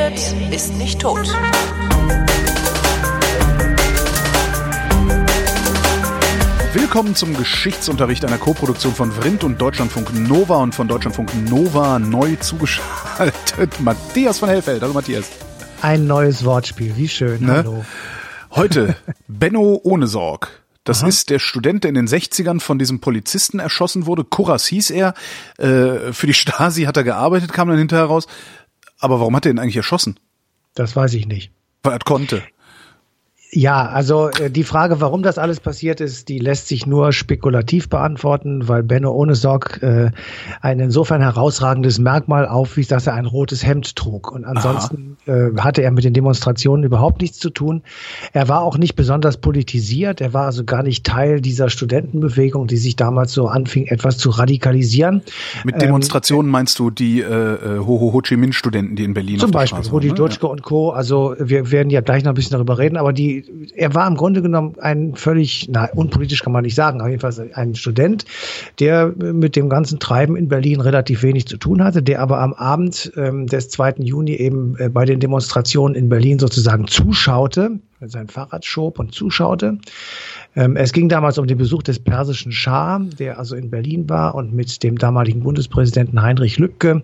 redet, ist nicht tot. Willkommen zum Geschichtsunterricht einer Koproduktion von Vrindt und Deutschlandfunk Nova und von Deutschlandfunk Nova neu zugeschaltet Matthias von Hellfeld. Hallo Matthias. Ein neues Wortspiel, wie schön. Ne? Hallo. Heute Benno ohne Sorg. Das Aha. ist der Student, der in den 60ern von diesem Polizisten erschossen wurde. Kuras hieß er. Äh, für die Stasi hat er gearbeitet, kam dann hinterher raus. Aber warum hat er ihn eigentlich erschossen? Das weiß ich nicht. Weil er konnte. Ja, also äh, die Frage, warum das alles passiert ist, die lässt sich nur spekulativ beantworten, weil Benno ohne Sorg äh, ein insofern herausragendes Merkmal aufwies, dass er ein rotes Hemd trug. Und ansonsten äh, hatte er mit den Demonstrationen überhaupt nichts zu tun. Er war auch nicht besonders politisiert. Er war also gar nicht Teil dieser Studentenbewegung, die sich damals so anfing, etwas zu radikalisieren. Mit ähm, Demonstrationen ähm, meinst du die äh, Ho Ho, Ho Chi Minh Studenten, die in Berlin zum Beispiel Rudi ne? Dutschke ja. und Co. Also wir werden ja gleich noch ein bisschen darüber reden, aber die er war im Grunde genommen ein völlig, na, unpolitisch kann man nicht sagen, aber jedenfalls ein Student, der mit dem ganzen Treiben in Berlin relativ wenig zu tun hatte, der aber am Abend ähm, des 2. Juni eben äh, bei den Demonstrationen in Berlin sozusagen zuschaute, sein Fahrrad schob und zuschaute. Ähm, es ging damals um den Besuch des persischen Schah, der also in Berlin war und mit dem damaligen Bundespräsidenten Heinrich Lübke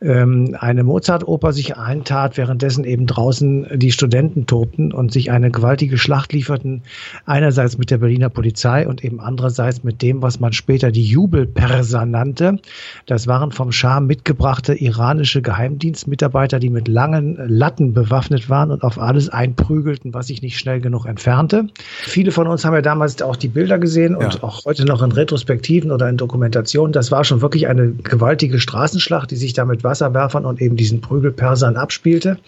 ähm, eine Mozart-Oper sich eintat, währenddessen eben draußen die Studenten tobten und sich eine gewaltige Schlacht lieferten, einerseits mit der Berliner Polizei und eben andererseits mit dem, was man später die Jubelperser nannte. Das waren vom Schah mitgebrachte iranische Geheimdienstmitarbeiter, die mit langen Latten bewaffnet waren und auf alles einprügelten, was sich nicht schnell genug entfernte. Viele von uns haben ja damals auch die Bilder gesehen und ja. auch heute noch in Retrospektiven oder in Dokumentationen. Das war schon wirklich eine gewaltige Straßenschlacht, die sich da mit Wasserwerfern und eben diesen Prügelpersern abspielte.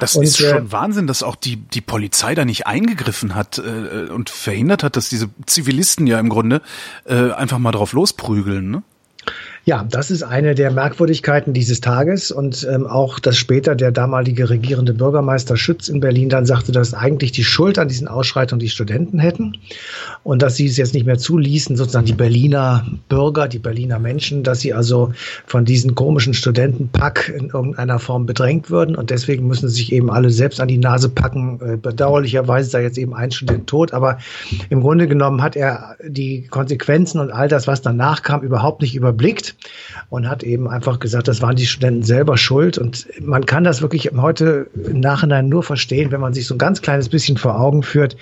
Das und, ist schon äh, Wahnsinn, dass auch die, die Polizei da nicht eingegriffen hat äh, und verhindert hat, dass diese Zivilisten ja im Grunde äh, einfach mal drauf losprügeln. Ne? Ja, das ist eine der Merkwürdigkeiten dieses Tages und ähm, auch, dass später der damalige regierende Bürgermeister Schütz in Berlin dann sagte, dass eigentlich die Schuld an diesen Ausschreitungen die Studenten hätten und dass sie es jetzt nicht mehr zuließen, sozusagen die Berliner Bürger, die Berliner Menschen, dass sie also von diesen komischen Studentenpack in irgendeiner Form bedrängt würden und deswegen müssen sie sich eben alle selbst an die Nase packen. Äh, bedauerlicherweise da jetzt eben ein Student tot, aber im Grunde genommen hat er die Konsequenzen und all das, was danach kam, überhaupt nicht überblickt und hat eben einfach gesagt, das waren die Studenten selber schuld. Und man kann das wirklich heute im Nachhinein nur verstehen, wenn man sich so ein ganz kleines bisschen vor Augen führt,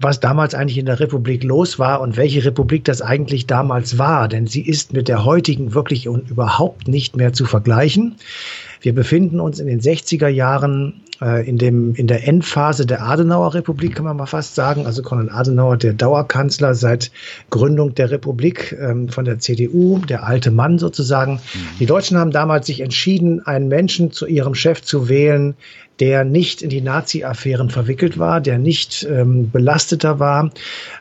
was damals eigentlich in der Republik los war und welche Republik das eigentlich damals war. Denn sie ist mit der heutigen wirklich und überhaupt nicht mehr zu vergleichen. Wir befinden uns in den 60er Jahren äh, in, dem, in der Endphase der Adenauer Republik, kann man mal fast sagen. Also Konrad Adenauer, der Dauerkanzler seit Gründung der Republik ähm, von der CDU, der alte Mann sozusagen. Mhm. Die Deutschen haben damals sich entschieden, einen Menschen zu ihrem Chef zu wählen, der nicht in die Nazi-Affären verwickelt war, der nicht ähm, belasteter war.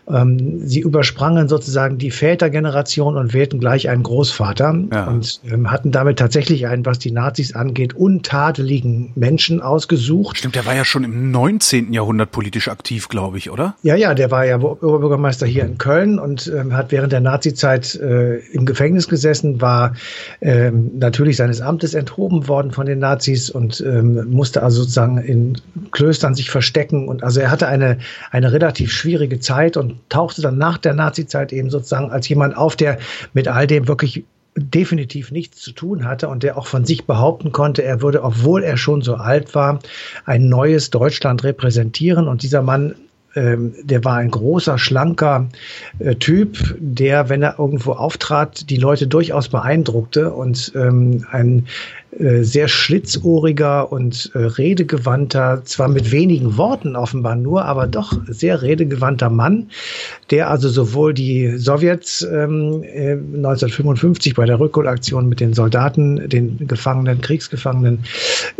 Ähm, sie übersprangen sozusagen die Vätergeneration und wählten gleich einen Großvater ja. und ähm, hatten damit tatsächlich einen, was die Nazis angeht, untadeligen Menschen ausgesucht. Stimmt, der war ja schon im 19. Jahrhundert politisch aktiv, glaube ich, oder? Ja, ja, der war ja Oberbürgermeister hier in Köln und ähm, hat während der Nazizeit äh, im Gefängnis gesessen, war ähm, natürlich seines Amtes enthoben worden von den Nazis und ähm, musste also sozusagen in Klöstern sich verstecken. Und also er hatte eine, eine relativ schwierige Zeit und tauchte dann nach der Nazizeit eben sozusagen als jemand auf, der mit all dem wirklich definitiv nichts zu tun hatte und der auch von sich behaupten konnte, er würde, obwohl er schon so alt war, ein neues Deutschland repräsentieren. Und dieser Mann ähm, der war ein großer, schlanker äh, Typ, der, wenn er irgendwo auftrat, die Leute durchaus beeindruckte und ähm, ein sehr schlitzohriger und äh, redegewandter, zwar mit wenigen Worten offenbar nur, aber doch sehr redegewandter Mann, der also sowohl die Sowjets ähm, 1955 äh, bei der Rückholaktion mit den Soldaten, den Gefangenen, Kriegsgefangenen,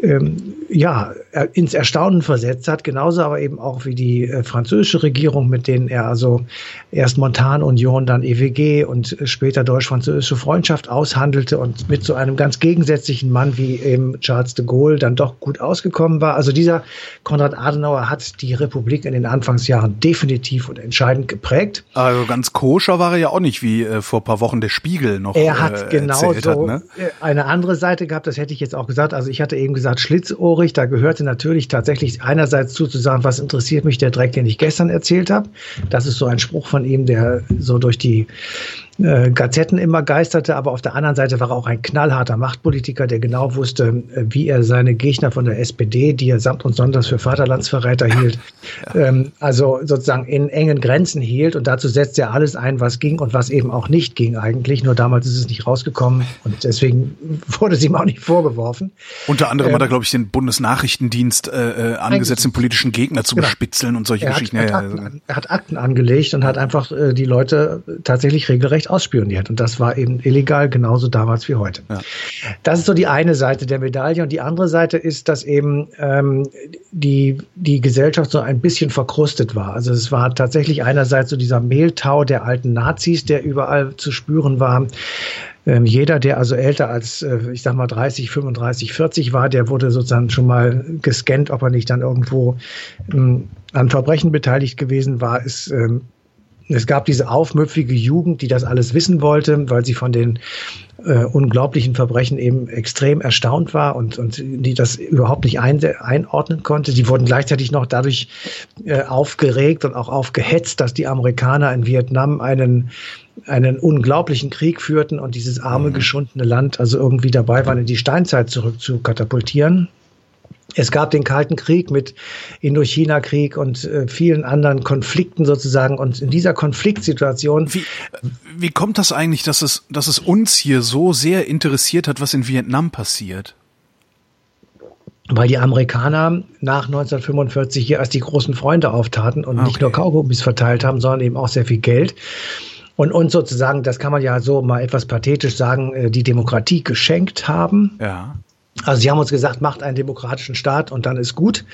ähm, ja, ins Erstaunen versetzt hat, genauso aber eben auch wie die äh, französische Regierung, mit denen er also erst Montanunion, dann EWG und später deutsch-französische Freundschaft aushandelte und mit so einem ganz gegensätzlichen Mann Mann wie eben Charles de Gaulle dann doch gut ausgekommen war. Also dieser Konrad Adenauer hat die Republik in den Anfangsjahren definitiv und entscheidend geprägt. Also ganz koscher war er ja auch nicht, wie äh, vor paar Wochen der Spiegel noch Er hat äh, genau so hat, ne? äh, eine andere Seite gehabt, das hätte ich jetzt auch gesagt. Also ich hatte eben gesagt, schlitzohrig, da gehörte natürlich tatsächlich einerseits zu, zu sagen, was interessiert mich der Dreck, den ich gestern erzählt habe. Das ist so ein Spruch von ihm, der so durch die äh, Gazetten immer geisterte, aber auf der anderen Seite war er auch ein knallharter Machtpolitiker, der genau wusste, äh, wie er seine Gegner von der SPD, die er samt und sonders für Vaterlandsverräter hielt, ähm, also sozusagen in engen Grenzen hielt und dazu setzte er alles ein, was ging und was eben auch nicht ging eigentlich. Nur damals ist es nicht rausgekommen und deswegen wurde es ihm auch nicht vorgeworfen. Unter anderem Ähm, hat er, glaube ich, den Bundesnachrichtendienst äh, äh, angesetzt, den politischen Gegner zu Genau. bespitzeln und solche Er hat, Geschichten. hat Ja, ja, Akten, er hat Akten angelegt und hat einfach äh, die Leute tatsächlich regelrecht ausspioniert. Und das war eben illegal, genauso damals wie heute. Ja. Das ist so die eine Seite der Medaille. Und die andere Seite ist, dass eben ähm, die, die Gesellschaft so ein bisschen verkrustet war. Also es war tatsächlich einerseits so dieser Mehltau der alten Nazis, der überall zu spüren war. Ähm, jeder, der also älter als, äh, ich sag mal, 30, 35, 40 war, der wurde sozusagen schon mal gescannt, ob er nicht dann irgendwo ähm, an Verbrechen beteiligt gewesen war. Es, ähm, es gab diese aufmüpfige Jugend, die das alles wissen wollte, weil sie von den äh, unglaublichen Verbrechen eben extrem erstaunt war und, und die das überhaupt nicht ein, einordnen konnte. Die wurden gleichzeitig noch dadurch äh, aufgeregt und auch aufgehetzt, dass die Amerikaner in Vietnam einen einen unglaublichen Krieg führten und dieses arme, geschundene Land also irgendwie dabei waren, in die Steinzeit zurück zu katapultieren. Es gab den Kalten Krieg mit Indochina-Krieg und äh, vielen anderen Konflikten sozusagen. Und in dieser Konfliktsituation Wie, wie kommt das eigentlich, dass es, dass es uns hier so sehr interessiert hat, was in Vietnam passiert? weil die Amerikaner nach 1945 hier als die großen Freunde auftaten und nicht Okay. nur Kaugummis verteilt haben, sondern eben auch sehr viel Geld. Und uns sozusagen, das kann man ja so mal etwas pathetisch sagen, äh, die Demokratie geschenkt haben. Ja. Also sie haben uns gesagt, macht einen demokratischen Staat und dann ist gut.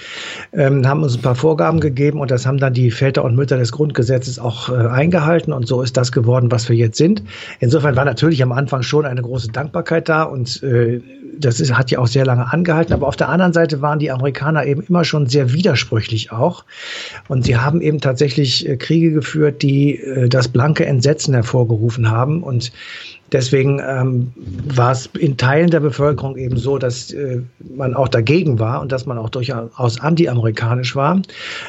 Ähm, haben uns ein paar Vorgaben gegeben und das haben dann die Väter und Mütter des Grundgesetzes auch äh, eingehalten und so ist das geworden, was wir jetzt sind. Insofern war natürlich am Anfang schon eine große Dankbarkeit da und äh, das ist, hat ja auch sehr lange angehalten. Aber auf der anderen Seite waren die Amerikaner eben immer schon sehr widersprüchlich auch und sie haben eben tatsächlich äh, Kriege geführt, die äh, das blanke Entsetzen hervorgerufen haben und Deswegen ähm, war es in Teilen der Bevölkerung eben so, dass äh, man auch dagegen war und dass man auch durchaus anti-amerikanisch war.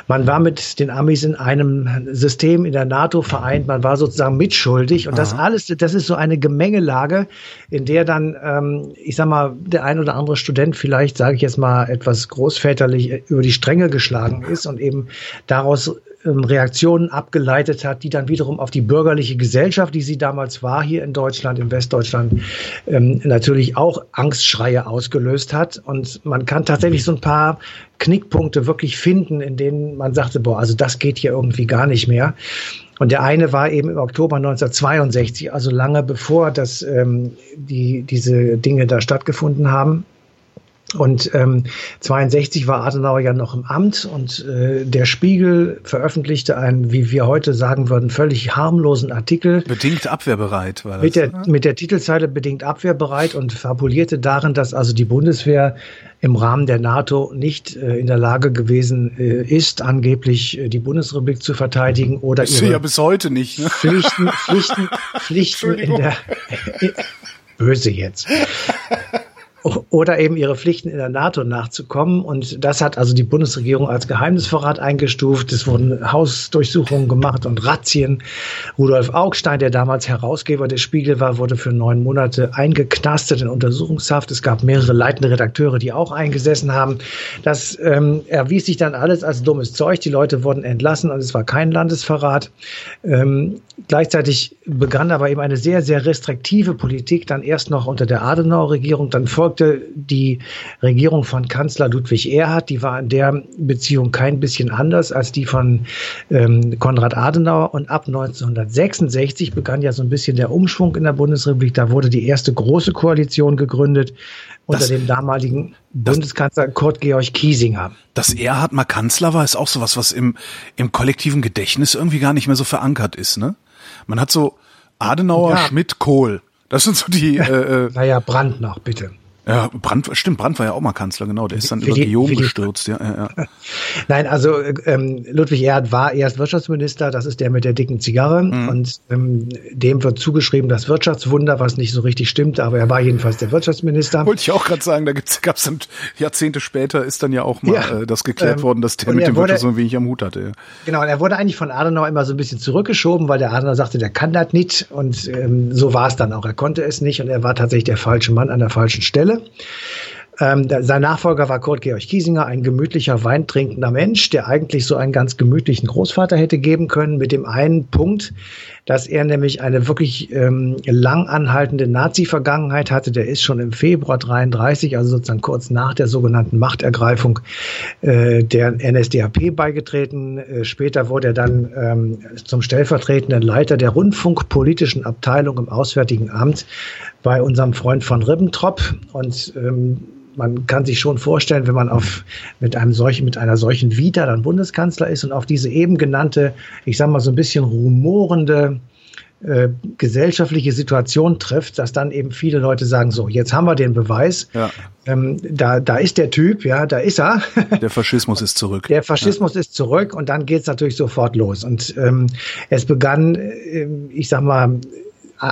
Man war mit den Amis in einem System in der NATO vereint, man war sozusagen mitschuldig. Und das alles, das ist so eine Gemengelage, in der dann, ähm, ich sag mal, der ein oder andere Student vielleicht, sage ich jetzt mal, etwas großväterlich äh, über die Stränge geschlagen ist und eben daraus Reaktionen abgeleitet hat, die dann wiederum auf die bürgerliche Gesellschaft, die sie damals war, hier in Deutschland, in Westdeutschland, ähm, natürlich auch Angstschreie ausgelöst hat. Und man kann tatsächlich so ein paar Knickpunkte wirklich finden, in denen man sagte, boah, also das geht hier irgendwie gar nicht mehr. Und der eine war eben im Oktober 1962, also lange bevor das, ähm, die, diese Dinge da stattgefunden haben. Und ähm, 62 war Adenauer ja noch im Amt und äh, der Spiegel veröffentlichte einen, wie wir heute sagen würden, völlig harmlosen Artikel Bedingt abwehrbereit war das. mit der, oder? mit der Titelzeile bedingt abwehrbereit und fabulierte darin, dass also die Bundeswehr im Rahmen der NATO nicht äh, in der Lage gewesen äh, ist, angeblich äh, die Bundesrepublik zu verteidigen oder Ist sie ja ihre bis heute nicht. Ne? Pflichten, Pflichten, Pflichten in der böse jetzt. Oder eben ihre Pflichten in der NATO nachzukommen. Und das hat also die Bundesregierung als Geheimnisverrat eingestuft. Es wurden Hausdurchsuchungen gemacht und Razzien. Rudolf Augstein, der damals Herausgeber des Spiegel war, wurde für neun Monate eingeknastet in Untersuchungshaft. Es gab mehrere leitende Redakteure, die auch eingesessen haben. Das ähm, erwies sich dann alles als dummes Zeug. Die Leute wurden entlassen und es war kein Landesverrat. Ähm, gleichzeitig begann aber eben eine sehr, sehr restriktive Politik, dann erst noch unter der Adenauer-Regierung, dann folgte die Regierung von Kanzler Ludwig Erhard, die war in der Beziehung kein bisschen anders als die von ähm, Konrad Adenauer und ab 1966 begann ja so ein bisschen der Umschwung in der Bundesrepublik, da wurde die erste große Koalition gegründet unter Das- dem damaligen Bundeskanzler Kurt Georg Kiesinger. Dass Erhard mal Kanzler war, ist auch sowas, was im, im kollektiven Gedächtnis irgendwie gar nicht mehr so verankert ist, ne? Man hat so Adenauer, Ja. Schmidt, Kohl. Das sind so die, äh, äh, Naja, Brandt noch, bitte. Ja, Brandt, stimmt, Brandt war ja auch mal Kanzler, genau. Der ist dann über Guillaume gestürzt, ja, ja, ja. Nein, also ähm, Ludwig Erhard war erst Wirtschaftsminister, das ist der mit der dicken Zigarre. Mhm. Und ähm, dem wird zugeschrieben das Wirtschaftswunder, was nicht so richtig stimmt, aber er war jedenfalls der Wirtschaftsminister. Wollte ich auch gerade sagen, da gab es dann Jahrzehnte später ist dann ja auch mal ja, äh, das geklärt ähm, worden, dass der mit dem wurde, Wirtschaft so wenig am Hut hatte. Ja. Genau, und er wurde eigentlich von Adenauer immer so ein bisschen zurückgeschoben, weil der Adenauer sagte, der kann das nicht. Und ähm, so war es dann auch. Er konnte es nicht und er war tatsächlich der falsche Mann an der falschen Stelle. Ähm, der, sein Nachfolger war Kurt Georg Kiesinger, ein gemütlicher, weintrinkender Mensch, der eigentlich so einen ganz gemütlichen Großvater hätte geben können, mit dem einen Punkt, dass er nämlich eine wirklich ähm, lang anhaltende Nazi-Vergangenheit hatte. Der ist schon im Februar 33, also sozusagen kurz nach der sogenannten Machtergreifung äh, der NSDAP beigetreten. Äh, später wurde er dann ähm, zum stellvertretenden Leiter der rundfunkpolitischen Abteilung im Auswärtigen Amt bei unserem Freund von Ribbentrop und ähm, man kann sich schon vorstellen, wenn man auf, mit, einem solchen, mit einer solchen Vita dann Bundeskanzler ist und auf diese eben genannte, ich sag mal so ein bisschen rumorende äh, gesellschaftliche Situation trifft, dass dann eben viele Leute sagen, so, jetzt haben wir den Beweis, ja. ähm, da, da ist der Typ, ja, da ist er. Der Faschismus ist zurück. Der Faschismus ja. ist zurück und dann geht's natürlich sofort los. Und ähm, es begann, äh, ich sag mal,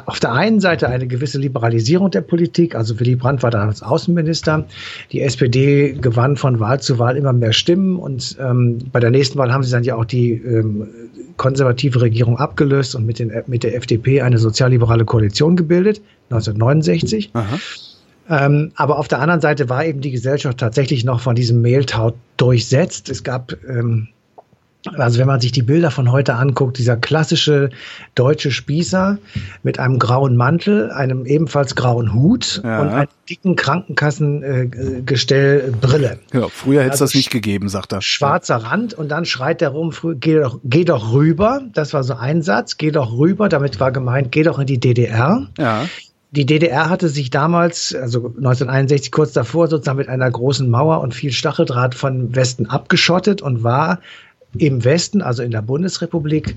auf der einen Seite eine gewisse Liberalisierung der Politik. Also Willy Brandt war damals Außenminister. Die SPD gewann von Wahl zu Wahl immer mehr Stimmen und ähm, bei der nächsten Wahl haben sie dann ja auch die ähm, konservative Regierung abgelöst und mit, den, mit der FDP eine sozialliberale Koalition gebildet, 1969. Ähm, aber auf der anderen Seite war eben die Gesellschaft tatsächlich noch von diesem Mehltau durchsetzt. Es gab ähm, also wenn man sich die Bilder von heute anguckt, dieser klassische deutsche Spießer mit einem grauen Mantel, einem ebenfalls grauen Hut ja. und einer dicken Krankenkassengestell Brille. Genau, früher hätte es also das nicht gegeben, sagt er. Schwarzer Rand und dann schreit er rum, geh doch, geh doch rüber. Das war so ein Satz, geh doch rüber, damit war gemeint, geh doch in die DDR. Ja. Die DDR hatte sich damals, also 1961 kurz davor, sozusagen mit einer großen Mauer und viel Stacheldraht von Westen abgeschottet und war im Westen, also in der Bundesrepublik,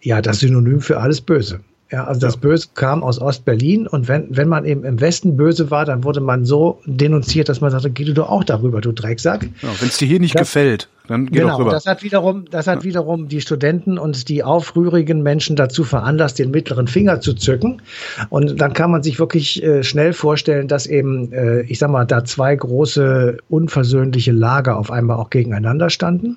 ja, das Synonym für alles Böse. Ja, also das Böse kam aus Ostberlin und wenn, wenn man eben im Westen böse war, dann wurde man so denunziert, dass man sagte, geh du doch auch darüber, du Drecksack. Ja, wenn es dir hier nicht das, gefällt. Dann geh genau, doch rüber. das hat wiederum, das hat wiederum die Studenten und die aufrührigen Menschen dazu veranlasst, den mittleren Finger zu zücken. Und dann kann man sich wirklich äh, schnell vorstellen, dass eben, äh, ich sag mal, da zwei große unversöhnliche Lager auf einmal auch gegeneinander standen.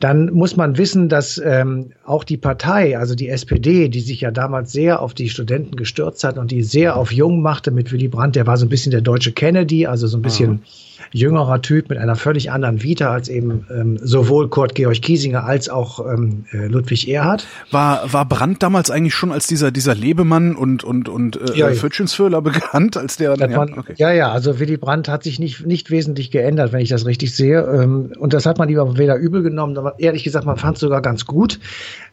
Dann muss man wissen, dass ähm, auch die Partei, also die SPD, die sich ja damals sehr auf die Studenten gestürzt hat und die sehr auf Jung machte mit Willy Brandt, der war so ein bisschen der deutsche Kennedy, also so ein bisschen ah jüngerer Typ mit einer völlig anderen Vita als eben ähm, sowohl Kurt Georg Kiesinger als auch ähm, äh, Ludwig Erhard. War, war Brandt damals eigentlich schon als dieser, dieser Lebemann und, und, und äh, ja, Fötchensföhler bekannt, als der? Ja, man, okay. ja, ja, also Willy Brandt hat sich nicht, nicht wesentlich geändert, wenn ich das richtig sehe. Ähm, und das hat man aber weder übel genommen, aber ehrlich gesagt, man fand es sogar ganz gut,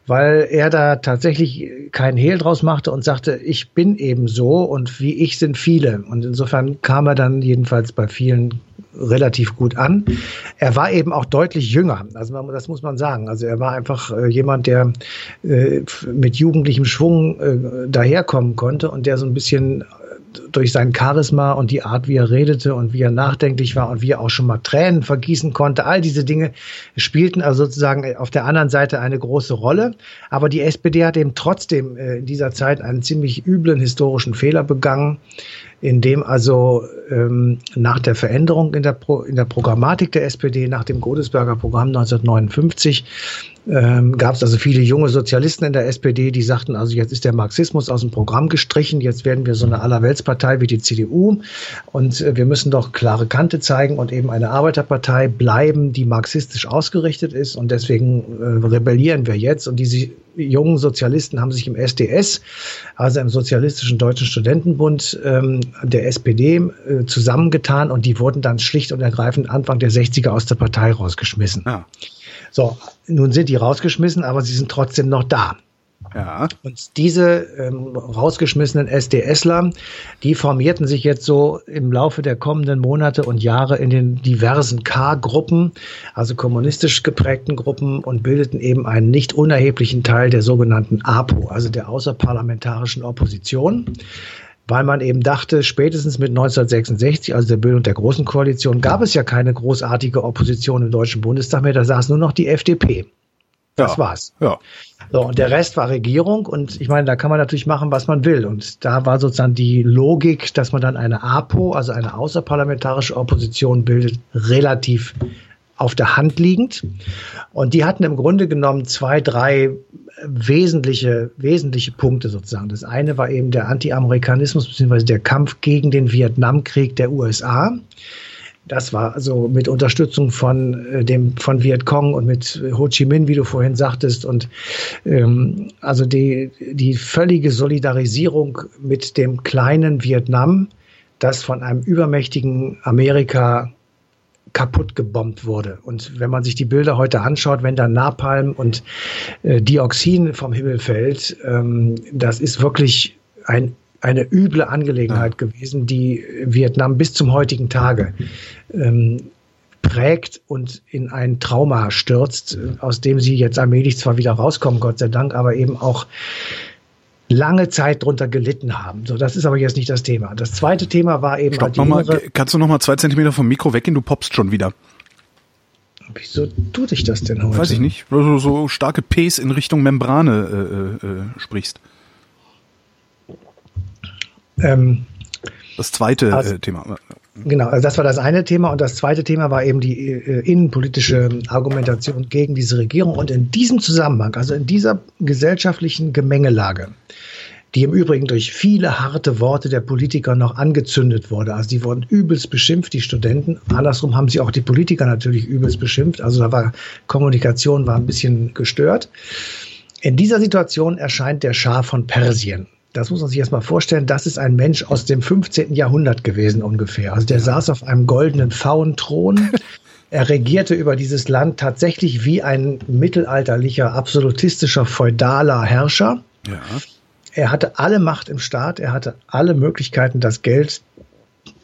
weil er da tatsächlich keinen Hehl draus machte und sagte, ich bin eben so und wie ich sind viele. Und insofern kam er dann jedenfalls bei vielen relativ gut an. Er war eben auch deutlich jünger, also man, das muss man sagen. Also er war einfach äh, jemand, der äh, mit jugendlichem Schwung äh, daherkommen konnte und der so ein bisschen durch sein Charisma und die Art, wie er redete und wie er nachdenklich war und wie er auch schon mal Tränen vergießen konnte, all diese Dinge spielten also sozusagen auf der anderen Seite eine große Rolle. Aber die SPD hat eben trotzdem äh, in dieser Zeit einen ziemlich üblen historischen Fehler begangen, in dem also ähm, nach der Veränderung in der, Pro, in der Programmatik der SPD, nach dem Godesberger Programm 1959, ähm, gab es also viele junge Sozialisten in der SPD, die sagten, also jetzt ist der Marxismus aus dem Programm gestrichen, jetzt werden wir so eine Allerweltspartei wie die CDU und äh, wir müssen doch klare Kante zeigen und eben eine Arbeiterpartei bleiben, die marxistisch ausgerichtet ist und deswegen äh, rebellieren wir jetzt und diese jungen Sozialisten haben sich im SDS, also im Sozialistischen Deutschen Studentenbund ähm, der SPD, äh, zusammengetan und die wurden dann schlicht und ergreifend Anfang der 60er aus der Partei rausgeschmissen. Ja. So, nun sind die rausgeschmissen, aber sie sind trotzdem noch da. Ja. Und diese ähm, rausgeschmissenen SDSler, die formierten sich jetzt so im Laufe der kommenden Monate und Jahre in den diversen K-Gruppen, also kommunistisch geprägten Gruppen und bildeten eben einen nicht unerheblichen Teil der sogenannten APO, also der außerparlamentarischen Opposition. Weil man eben dachte, spätestens mit 1966, also der Bildung der Großen Koalition, gab es ja keine großartige Opposition im Deutschen Bundestag mehr, da saß nur noch die FDP. Das ja. war's. Ja. So, und der Rest war Regierung und ich meine, da kann man natürlich machen, was man will. Und da war sozusagen die Logik, dass man dann eine APO, also eine außerparlamentarische Opposition bildet, relativ auf der Hand liegend. Und die hatten im Grunde genommen zwei, drei wesentliche, wesentliche Punkte sozusagen. Das eine war eben der Anti-Amerikanismus bzw. der Kampf gegen den Vietnamkrieg der USA. Das war also mit Unterstützung von äh, dem von Vietcong und mit Ho Chi Minh, wie du vorhin sagtest, und ähm, also die die völlige Solidarisierung mit dem kleinen Vietnam, das von einem übermächtigen Amerika kaputt gebombt wurde. Und wenn man sich die Bilder heute anschaut, wenn da Napalm und äh, Dioxin vom Himmel fällt, ähm, das ist wirklich ein eine üble Angelegenheit ja. gewesen, die Vietnam bis zum heutigen Tage ähm, prägt und in ein Trauma stürzt, aus dem sie jetzt allmählich zwar wieder rauskommen, Gott sei Dank, aber eben auch lange Zeit drunter gelitten haben. So, das ist aber jetzt nicht das Thema. Das zweite Thema war eben. Stopp, halt mal, kannst du noch mal zwei Zentimeter vom Mikro weggehen? Du poppst schon wieder. Wieso tut sich das denn heute? Weiß ich nicht, weil du so starke Ps in Richtung Membrane äh, äh, sprichst. Ähm, das zweite also, äh, Thema. Genau, also das war das eine Thema und das zweite Thema war eben die äh, innenpolitische Argumentation gegen diese Regierung und in diesem Zusammenhang, also in dieser gesellschaftlichen Gemengelage, die im Übrigen durch viele harte Worte der Politiker noch angezündet wurde. Also die wurden übelst beschimpft, die Studenten. Andersrum haben sie auch die Politiker natürlich übelst beschimpft. Also da war Kommunikation war ein bisschen gestört. In dieser Situation erscheint der Schah von Persien das muss man sich erstmal vorstellen, das ist ein Mensch aus dem 15. Jahrhundert gewesen ungefähr. Also der ja. saß auf einem goldenen Pfauenthron. Er regierte über dieses Land tatsächlich wie ein mittelalterlicher, absolutistischer, feudaler Herrscher. Ja. Er hatte alle Macht im Staat, er hatte alle Möglichkeiten, das Geld,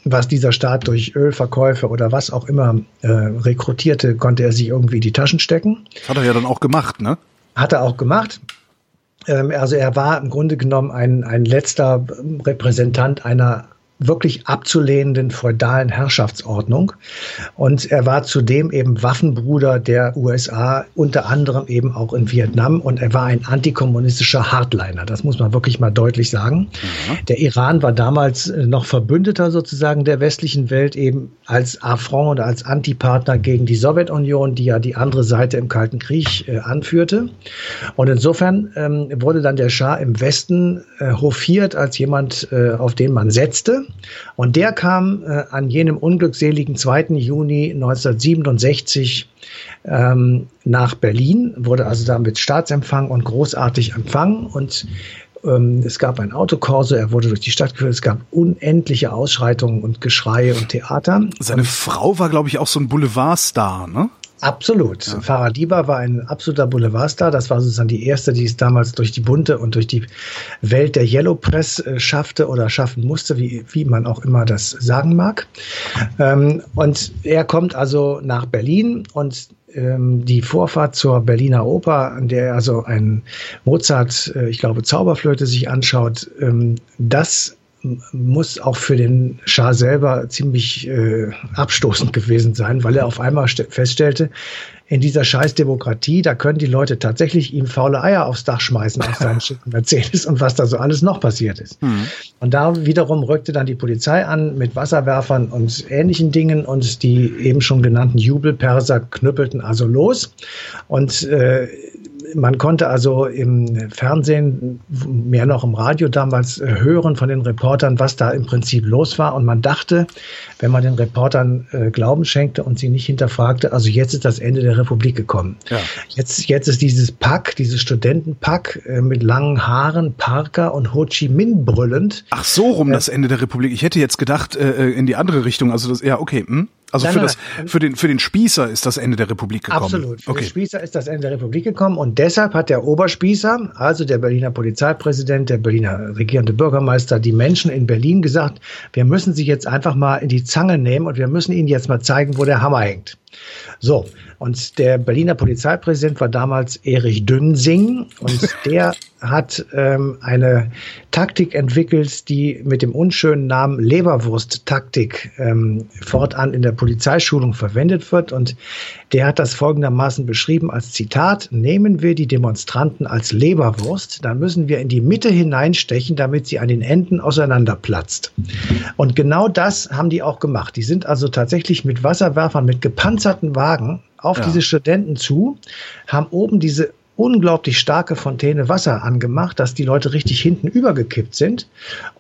was dieser Staat durch Ölverkäufe oder was auch immer äh, rekrutierte, konnte er sich irgendwie in die Taschen stecken. Hat er ja dann auch gemacht, ne? Hat er auch gemacht. Ähm, also er war im Grunde genommen ein, ein letzter Repräsentant einer wirklich abzulehnenden feudalen Herrschaftsordnung. Und er war zudem eben Waffenbruder der USA, unter anderem eben auch in Vietnam. Und er war ein antikommunistischer Hardliner. Das muss man wirklich mal deutlich sagen. Mhm. Der Iran war damals äh, noch Verbündeter sozusagen der westlichen Welt eben als Affront oder als Antipartner gegen die Sowjetunion, die ja die andere Seite im Kalten Krieg äh, anführte. Und insofern ähm, wurde dann der Schah im Westen äh, hofiert als jemand, äh, auf den man setzte. Und der kam äh, an jenem unglückseligen 2. Juni 1967 ähm, nach Berlin, wurde also da mit Staatsempfang und großartig empfangen und ähm, es gab ein Autokorso, er wurde durch die Stadt geführt, es gab unendliche Ausschreitungen und Geschreie und Theater. Seine und Frau war, glaube ich, auch so ein Boulevardstar, ne? Absolut. Ja. Farah Diba war ein absoluter Boulevardstar. Das war sozusagen die erste, die es damals durch die bunte und durch die Welt der Yellow Press äh, schaffte oder schaffen musste, wie, wie man auch immer das sagen mag. Ähm, und er kommt also nach Berlin und ähm, die Vorfahrt zur Berliner Oper, an der er also ein Mozart, äh, ich glaube, Zauberflöte sich anschaut, ähm, das muss auch für den Schah selber ziemlich äh, abstoßend gewesen sein, weil er auf einmal feststellte, in dieser Scheißdemokratie, da können die Leute tatsächlich ihm faule Eier aufs Dach schmeißen auf seinen schicken Mercedes und was da so alles noch passiert ist. Mhm. Und da wiederum rückte dann die Polizei an mit Wasserwerfern und ähnlichen Dingen und die eben schon genannten Jubelperser knüppelten also los. Und äh, man konnte also im Fernsehen, mehr noch im Radio damals, äh, hören von den Reportern, was da im Prinzip los war. Und man dachte, wenn man den Reportern äh, Glauben schenkte und sie nicht hinterfragte, also jetzt ist das Ende der Republik gekommen. Ja. Jetzt, jetzt ist dieses Pack, dieses Studentenpack äh, mit langen Haaren, Parker und Ho Chi Minh brüllend. Ach so rum äh, das Ende der Republik. Ich hätte jetzt gedacht äh, in die andere Richtung. Also das, ja okay. Hm? Also nein, für, nein, das, für, den, für den Spießer ist das Ende der Republik gekommen. Absolut. Für okay. den Spießer ist das Ende der Republik gekommen und deshalb hat der Oberspießer, also der Berliner Polizeipräsident, der Berliner regierende Bürgermeister, die Menschen in Berlin gesagt, wir müssen sie jetzt einfach mal in die Zange nehmen und wir müssen ihnen jetzt mal zeigen, wo der Hammer hängt. So, und der Berliner Polizeipräsident war damals Erich Dünsing und der hat ähm, eine Taktik entwickelt, die mit dem unschönen Namen Leberwurst-Taktik ähm, fortan in der Polizeischulung verwendet wird. Und der hat das folgendermaßen beschrieben als Zitat, nehmen wir die Demonstranten als Leberwurst, dann müssen wir in die Mitte hineinstechen, damit sie an den Enden auseinanderplatzt. Und genau das haben die auch gemacht. Die sind also tatsächlich mit Wasserwerfern, mit gepanzerten Wagen auf ja. diese Studenten zu, haben oben diese unglaublich starke Fontäne Wasser angemacht, dass die Leute richtig hinten übergekippt sind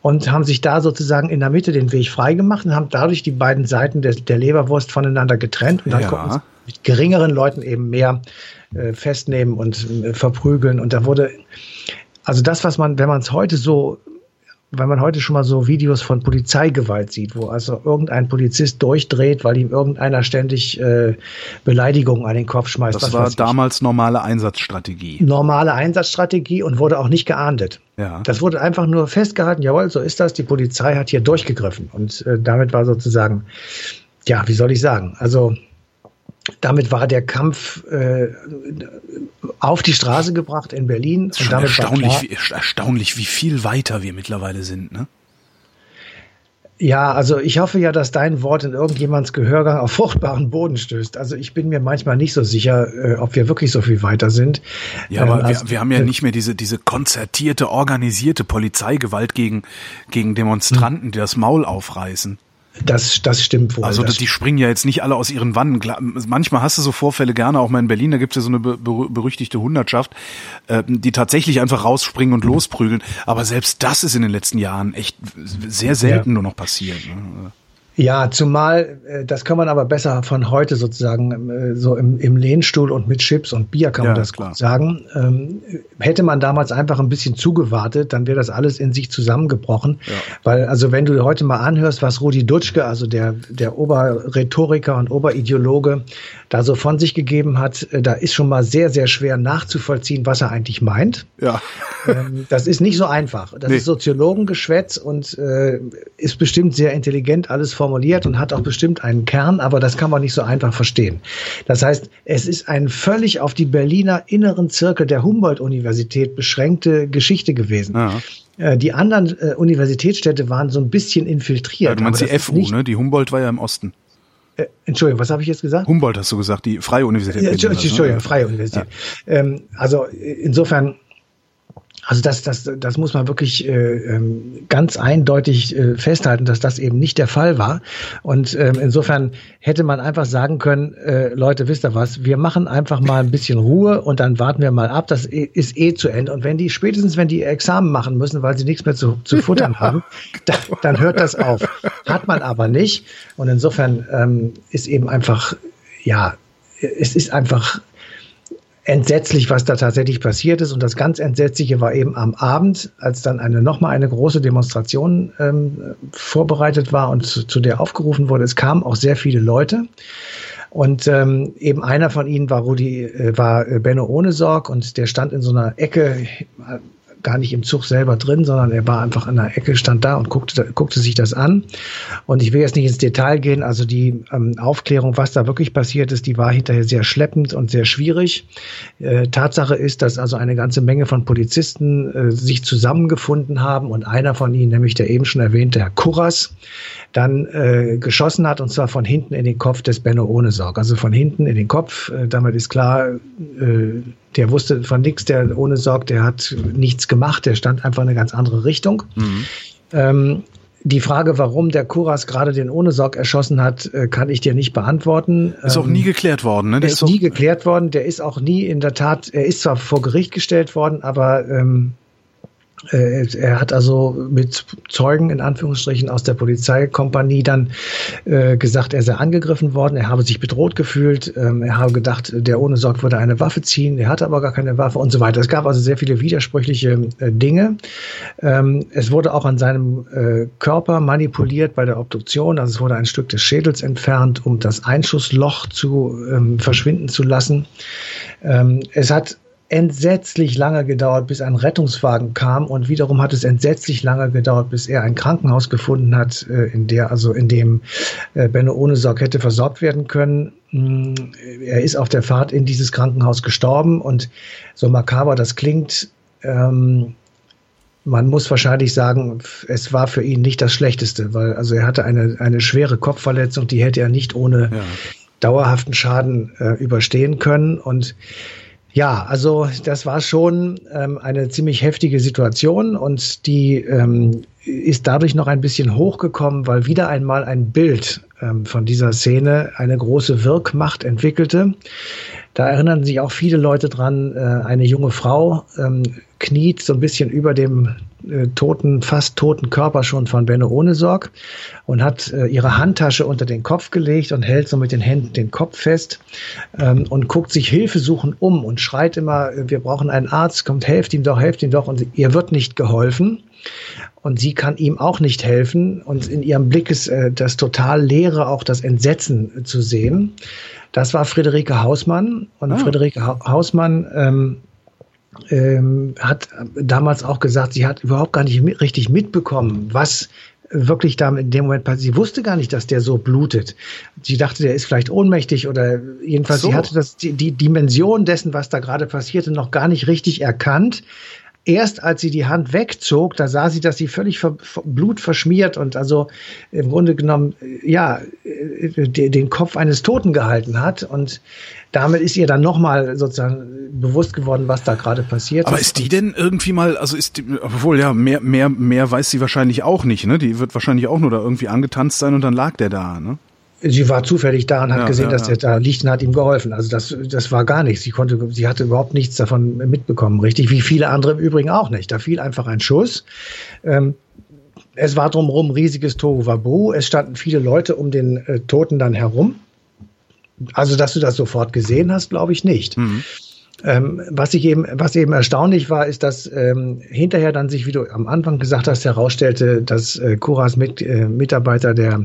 und haben sich da sozusagen in der Mitte den Weg freigemacht und haben dadurch die beiden Seiten der, der Leberwurst voneinander getrennt und dann ja. konnten sie mit geringeren Leuten eben mehr äh, festnehmen und äh, verprügeln und da wurde also das, was man, wenn man es heute so wenn man heute schon mal so Videos von Polizeigewalt sieht, wo also irgendein Polizist durchdreht, weil ihm irgendeiner ständig äh, Beleidigungen an den Kopf schmeißt. Das war damals normale Einsatzstrategie. Normale Einsatzstrategie und wurde auch nicht geahndet. Ja. Das wurde einfach nur festgehalten, jawohl, so ist das, die Polizei hat hier durchgegriffen. Und äh, damit war sozusagen, ja, wie soll ich sagen, also damit war der Kampf äh, auf die Straße gebracht in Berlin. und damit erstaunlich, wie, erstaunlich, wie viel weiter wir mittlerweile sind, ne? Ja, also ich hoffe ja, dass dein Wort in irgendjemands Gehörgang auf fruchtbaren Boden stößt. Also ich bin mir manchmal nicht so sicher, äh, ob wir wirklich so viel weiter sind. Ja, aber ähm, also, wir, wir, haben ja nicht mehr diese, diese konzertierte, organisierte Polizeigewalt gegen, gegen Demonstranten, die das Maul aufreißen. Das, das stimmt wohl. Also das die springen ja jetzt nicht alle aus ihren Wannen. Manchmal hast du so Vorfälle gerne, auch mal in Berlin, da gibt es ja so eine berüchtigte Hundertschaft, äh, die tatsächlich einfach rausspringen und losprügeln. Aber selbst das ist in den letzten Jahren echt sehr selten ja. nur noch passiert. Ja, zumal, äh, das kann man aber besser von heute sozusagen, äh, so im, im Lehnstuhl und mit Chips und Bier kann ja, man das klar. gut sagen. Ähm, hätte man damals einfach ein bisschen zugewartet, dann wäre das alles in sich zusammengebrochen. Ja. Weil, also wenn du heute mal anhörst, was Rudi Dutschke, also der, der Oberrhetoriker und Oberideologe, da so von sich gegeben hat, äh, da ist schon mal sehr, sehr schwer nachzuvollziehen, was er eigentlich meint. Ja. Ähm, das ist nicht so einfach. Das nee. ist Soziologengeschwätz und äh, ist bestimmt sehr intelligent alles formuliert und hat auch bestimmt einen Kern, aber das kann man nicht so einfach verstehen. Das heißt, es ist ein völlig auf die Berliner inneren Zirkel der Humboldt-Universität beschränkte Geschichte gewesen. Ja. Äh, die anderen äh, Universitätsstädte waren so ein bisschen infiltriert. Ja, du meinst die FU, ne? Die Humboldt war ja im Osten. Äh, Entschuldigung, was habe ich jetzt gesagt? Humboldt hast du gesagt, die Freie Universität. Ja, Entschuldigung, ne? Freie Universität. Ja. Ähm, also insofern also das, das, das muss man wirklich äh, ähm, ganz eindeutig äh, festhalten, dass das eben nicht der Fall war. Und ähm, insofern hätte man einfach sagen können, äh, Leute, wisst ihr was, wir machen einfach mal ein bisschen Ruhe und dann warten wir mal ab, das ist eh zu Ende. Und wenn die, spätestens wenn die Examen machen müssen, weil sie nichts mehr zu, zu futtern haben, dann, dann hört das auf. Hat man aber nicht. Und insofern ähm, ist eben einfach, ja, es ist einfach entsetzlich, was da tatsächlich passiert ist. Und das ganz Entsetzliche war eben am Abend, als dann eine nochmal eine große Demonstration ähm, vorbereitet war und zu, zu, der aufgerufen wurde. Es kamen auch sehr viele Leute. Und ähm, eben einer von ihnen war Rudi, äh, war Benno Ohnesorg und der stand in so einer Ecke gar nicht im Zug selber drin, sondern er war einfach in der Ecke, stand da und guckte, guckte sich das an. Und ich will jetzt nicht ins Detail gehen, also die ähm, Aufklärung, was da wirklich passiert ist, die war hinterher sehr schleppend und sehr schwierig. Äh, Tatsache ist, dass also eine ganze Menge von Polizisten äh, sich zusammengefunden haben und einer von ihnen, nämlich der eben schon erwähnte Herr Kurras, dann äh, geschossen hat und zwar von hinten in den Kopf des Benno Ohnesorg. Also von hinten in den Kopf. Äh, damit ist klar, äh, der wusste von nichts, der ohne Sorg, der hat nichts gemacht, der stand einfach in eine ganz andere Richtung. Mhm. Ähm, die Frage, warum der Kuras gerade den ohne Sorg erschossen hat, äh, kann ich dir nicht beantworten. Ist auch nie ähm, geklärt worden, ne? Der ist, ist nie geklärt worden. Der ist auch nie in der Tat, er ist zwar vor Gericht gestellt worden, aber ähm, äh, er hat also mit Zeugen in Anführungsstrichen aus der Polizeikompanie dann äh, gesagt, er sei angegriffen worden, er habe sich bedroht gefühlt, ähm, er habe gedacht, der ohne Sorg würde eine Waffe ziehen, er hatte aber gar keine Waffe und so weiter. Es gab also sehr viele widersprüchliche äh, Dinge. Ähm, es wurde auch an seinem äh, Körper manipuliert bei der Obduktion, also es wurde ein Stück des Schädels entfernt, um das Einschussloch zu ähm, verschwinden zu lassen. Ähm, es hat entsetzlich lange gedauert, bis ein Rettungswagen kam und wiederum hat es entsetzlich lange gedauert, bis er ein Krankenhaus gefunden hat, äh, in der also in dem äh, Benno ohne Sorg hätte versorgt werden können. Mm, er ist auf der Fahrt in dieses Krankenhaus gestorben und so makaber das klingt, ähm, man muss wahrscheinlich sagen, es war für ihn nicht das Schlechteste, weil also er hatte eine, eine schwere Kopfverletzung, die hätte er nicht ohne ja. dauerhaften Schaden äh, überstehen können und ja, also das war schon ähm, eine ziemlich heftige Situation und die ähm, ist dadurch noch ein bisschen hochgekommen, weil wieder einmal ein Bild ähm, von dieser Szene eine große Wirkmacht entwickelte. Da erinnern sich auch viele Leute dran, äh, eine junge Frau ähm, kniet so ein bisschen über dem äh, toten, fast toten Körper schon von Benno Ohnesorg und hat äh, ihre Handtasche unter den Kopf gelegt und hält so mit den Händen den Kopf fest ähm, und guckt sich hilfesuchend um und schreit immer, wir brauchen einen Arzt, kommt, helft ihm doch, helft ihm doch und ihr wird nicht geholfen und sie kann ihm auch nicht helfen und in ihrem Blick ist äh, das total Leere, auch das Entsetzen zu sehen. Das war Friederike Hausmann. Und ah. Friederike Hausmann ähm, ähm, hat damals auch gesagt, sie hat überhaupt gar nicht mit, richtig mitbekommen, was wirklich da in dem Moment passiert. Sie wusste gar nicht, dass der so blutet. Sie dachte, der ist vielleicht ohnmächtig oder jedenfalls, so. sie hatte das, die, die Dimension dessen, was da gerade passierte, noch gar nicht richtig erkannt erst als sie die Hand wegzog, da sah sie, dass sie völlig ver Blut verschmiert und also im Grunde genommen, ja, äh, den Kopf eines Toten gehalten hat. Und damit ist ihr dann nochmal sozusagen bewusst geworden, was da gerade passiert Aber ist. ist die denn irgendwie mal, also ist die, obwohl ja, mehr, mehr, mehr weiß sie wahrscheinlich auch nicht, ne? Die wird wahrscheinlich auch nur da irgendwie angetanzt sein und dann lag der da, ne? Sie war zufällig da und hat ja, gesehen, ja, dass der da liegt und hat ihm geholfen. Also das, das war gar nichts. Sie konnte, sie hatte überhaupt nichts davon mitbekommen, richtig, wie viele andere im Übrigen auch nicht. Da fiel einfach ein Schuss. Ähm, es war drumherum riesiges Tohuwabohu. Es standen viele Leute um den äh, Toten dann herum. Also, dass du das sofort gesehen hast, glaube ich nicht. Mhm. Ähm, was ich eben, was eben erstaunlich war, ist, dass ähm, hinterher dann sich, wie du am Anfang gesagt hast, herausstellte, dass äh, Kuras mit, äh, Mitarbeiter der,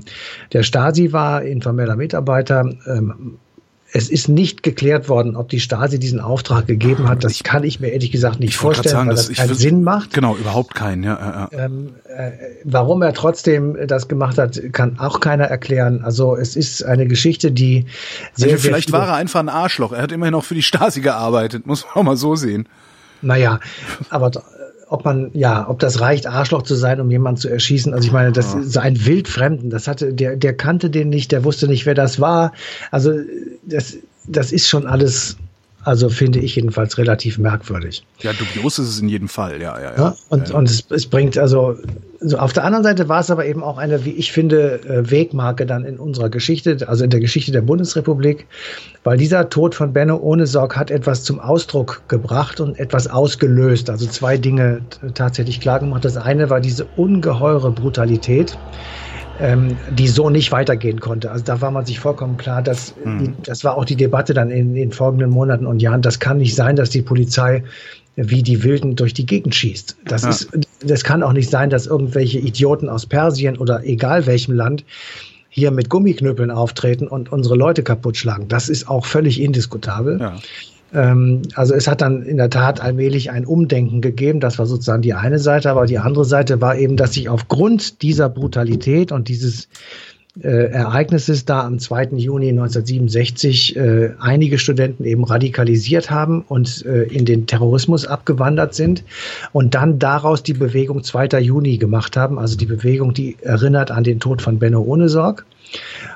der Stasi war, informeller Mitarbeiter. Ähm, es ist nicht geklärt worden, ob die Stasi diesen Auftrag gegeben hat. Das ich, kann ich mir ehrlich gesagt nicht vorstellen, sagen, weil das, keinen Sinn macht. Genau, überhaupt keinen. Ja, ja. Ähm, äh, warum er trotzdem das gemacht hat, kann auch keiner erklären. Also es ist eine Geschichte, die sehr, also vielleicht sehr war er einfach ein Arschloch. Er hat immerhin auch für die Stasi gearbeitet, muss man auch mal so sehen. Naja, aber ob man, ja, ob das reicht, Arschloch zu sein, um jemanden zu erschießen. Also ich meine, das ist ein Wildfremden. Das hatte, der, der kannte den nicht, der wusste nicht, wer das war. Also das, das ist schon alles, also finde ich jedenfalls relativ merkwürdig. Ja, dubios ist es in jedem Fall, ja, ja, ja. ja und, und es, es bringt also, so auf der anderen Seite war es aber eben auch eine, wie ich finde, äh, Wegmarke dann in unserer Geschichte, also in der Geschichte der Bundesrepublik, weil dieser Tod von Benno ohne Sorg hat etwas zum Ausdruck gebracht und etwas ausgelöst. Also zwei Dinge tatsächlich klar gemacht. Das eine war diese ungeheure Brutalität ähm, die so nicht weitergehen konnte. Also da war man sich vollkommen klar, dass mhm. die, das war auch die Debatte dann in den folgenden Monaten und Jahren. Das kann nicht sein, dass die Polizei wie die Wilden durch die Gegend schießt. Das ja. ist, das kann auch nicht sein, dass irgendwelche Idioten aus Persien oder egal welchem Land hier mit Gummiknüppeln auftreten und unsere Leute kaputt schlagen. Das ist auch völlig indiskutabel. Ja. Ähm, also es hat dann in der Tat allmählich ein Umdenken gegeben. Das war sozusagen die eine Seite, aber die andere Seite war eben, dass sich aufgrund dieser Brutalität und dieses äh, Ereignisses da am 2. Juni 1967 äh, einige Studenten eben radikalisiert haben und äh, in den Terrorismus abgewandert sind und dann daraus die Bewegung 2. Juni gemacht haben, also die Bewegung, die erinnert an den Tod von Benno Ohnesorg.